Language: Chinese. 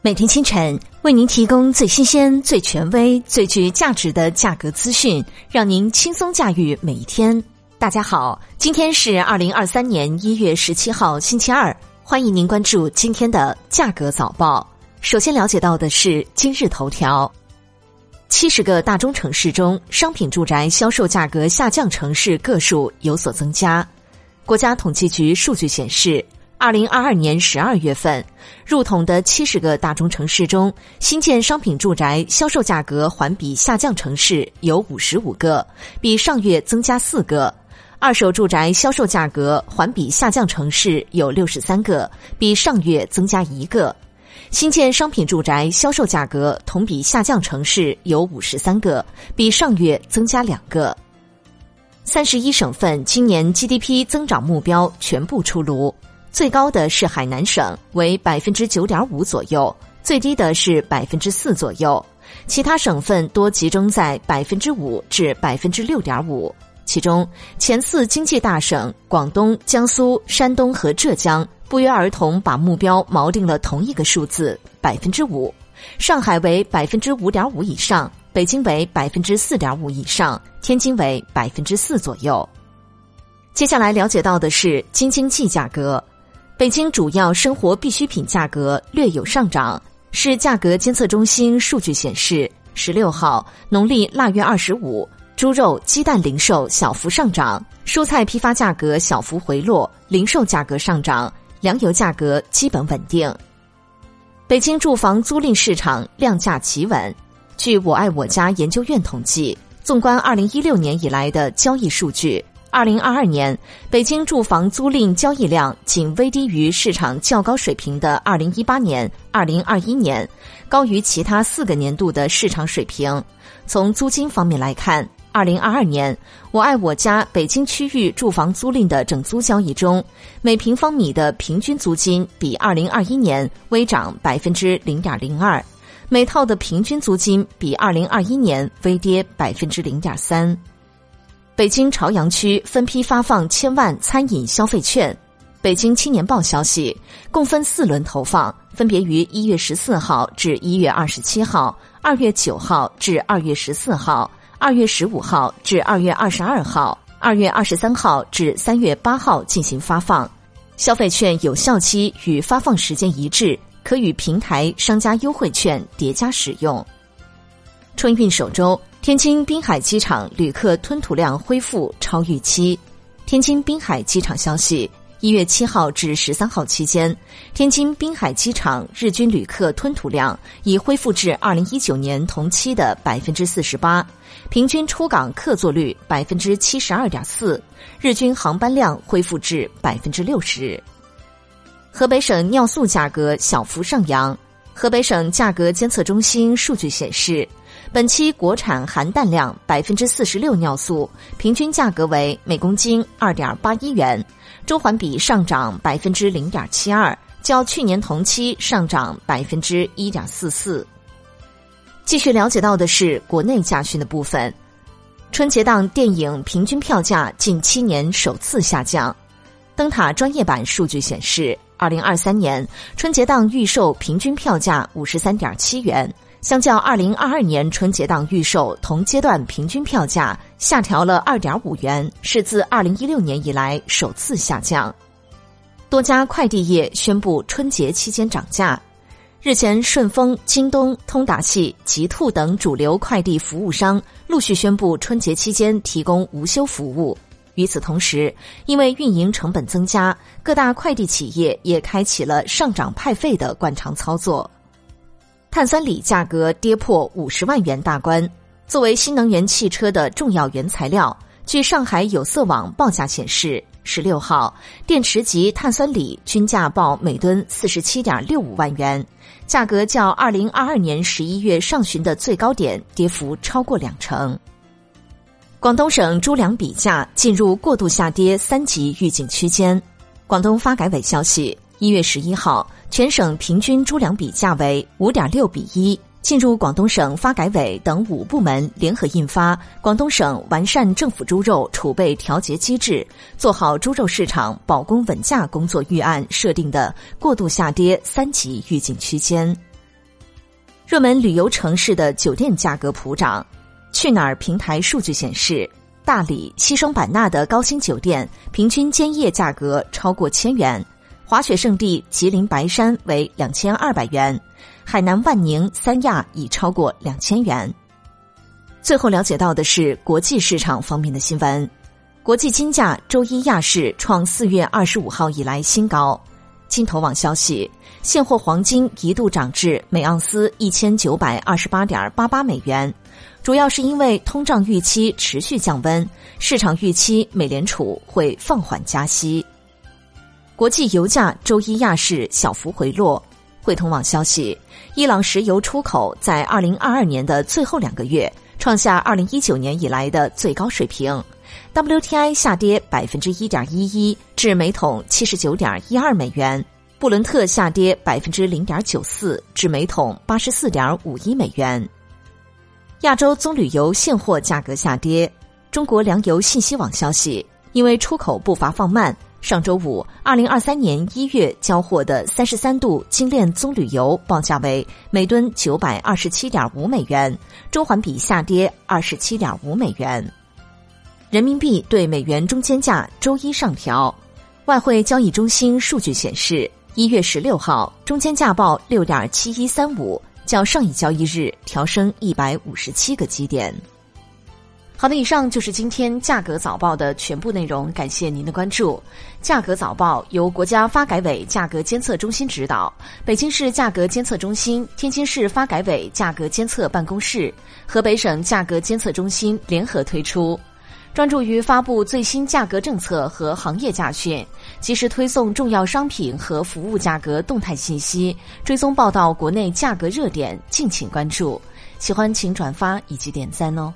每天清晨为您提供最新鲜、最权威、最具价值的价格资讯，让您轻松驾驭每一天。大家好，今天是二零二三年一月十七号，星期二。欢迎您关注今天的价格早报。首先了解到的是今日头条：七十个大中城市中，商品住宅销售价格下降城市个数有所增加。国家统计局数据显示。二零二二年十二月份，入统的七十个大中城市中，新建商品住宅销售价格环比下降城市有五十五个，比上月增加四个；二手住宅销售价格环比下降城市有六十三个，比上月增加一个；新建商品住宅销售价格同比下降城市有五十三个，比上月增加两个。三十一省份今年 GDP 增长目标全部出炉。最高的是海南省，为百分之九点五左右；最低的是百分之四左右。其他省份多集中在百分之五至百分之六点五。其中，前四经济大省广东、江苏、山东和浙江不约而同把目标锚定了同一个数字百分之五。上海为百分之五点五以上，北京为百分之四点五以上，天津为百分之四左右。接下来了解到的是京津冀价格。北京主要生活必需品价格略有上涨。市价格监测中心数据显示，十六号农历腊月二十五，猪肉、鸡蛋零售小幅上涨，蔬菜批发价格小幅回落，零售价格上涨，粮油价格基本稳定。北京住房租赁市场量价企稳。据我爱我家研究院统计，纵观二零一六年以来的交易数据。二零二二年，北京住房租赁交易量仅微低于市场较高水平的二零一八年、二零二一年，高于其他四个年度的市场水平。从租金方面来看，二零二二年，我爱我家北京区域住房租赁的整租交易中，每平方米的平均租金比二零二一年微涨百分之零点零二，每套的平均租金比二零二一年微跌百分之零点三。北京朝阳区分批发放千万餐饮消费券。北京青年报消息，共分四轮投放，分别于一月十四号至一月二十七号、二月九号至二月十四号、二月十五号至二月二十二号、二月二十三号至三月八号进行发放。消费券有效期与发放时间一致，可与平台商家优惠券叠加使用。春运首周。天津滨海机场旅客吞吐量恢复超预期。天津滨海机场消息，一月七号至十三号期间，天津滨海机场日均旅客吞吐量已恢复至二零一九年同期的百分之四十八，平均出港客座率百分之七十二点四，日均航班量恢复至百分之六十。河北省尿素价格小幅上扬。河北省价格监测中心数据显示。本期国产含氮量百分之四十六尿素平均价格为每公斤二点八一元，周环比上涨百分之零点七二，较去年同期上涨百分之一点四四。继续了解到的是国内驾讯的部分，春节档电影平均票价近七年首次下降。灯塔专业版数据显示，二零二三年春节档预售平均票价五十三点七元。相较二零二二年春节档预售同阶段平均票价下调了二点五元，是自二零一六年以来首次下降。多家快递业宣布春节期间涨价。日前，顺丰、京东、通达系、极兔等主流快递服务商陆续宣布春节期间提供无休服务。与此同时，因为运营成本增加，各大快递企业也开启了上涨派费的惯常操作。碳酸锂价格跌破五十万元大关。作为新能源汽车的重要原材料，据上海有色网报价显示，十六号电池级碳酸锂均价报每吨四十七点六五万元，价格较二零二二年十一月上旬的最高点跌幅超过两成。广东省猪粮比价进入过度下跌三级预警区间。广东发改委消息。一月十一号，全省平均猪粮比价为五点六比一。进入广东省发改委等五部门联合印发《广东省完善政府猪肉储备调节机制，做好猪肉市场保供稳价工作预案》设定的过度下跌三级预警区间。热门旅游城市的酒店价格普涨。去哪儿平台数据显示，大理、西双版纳的高星酒店平均间夜价格超过千元；滑雪胜地吉林白山为两千二百元，海南万宁、三亚已超过两千元。最后了解到的是国际市场方面的新闻：国际金价周一亚市创四月二十五号以来新高。金投网消息，现货黄金一度涨至每盎司一千九百二十八点八八美元。主要是因为通胀预期持续降温，市场预期美联储会放缓加息。国际油价周一亚市小幅回落。汇通网消息，伊朗石油出口在二零二二年的最后两个月创下二零一九年以来的最高水平。WTI 下跌百分之一点一一，至每桶七十九点一二美元；布伦特下跌百分之零点九四，至每桶八十四点五一美元。亚洲棕榈油现货价格下跌。中国粮油信息网消息，因为出口步伐放慢，上周五，二零二三年一月交货的三十三度精炼棕榈油报价为每吨九百二十七点五美元，周环比下跌二十七点五美元。人民币对美元中间价周一上调。外汇交易中心数据显示，一月十六号中间价报六点七一三五。较上一交易日调升一百五十七个基点。好的，以上就是今天价格早报的全部内容，感谢您的关注。价格早报由国家发改委价格监测中心指导，北京市价格监测中心、天津市发改委价格监测办公室、河北省价格监测中心联合推出。专注于发布最新价格政策和行业价讯，及时推送重要商品和服务价格动态信息，追踪报道国内价格热点，敬请关注。喜欢请转发以及点赞哦。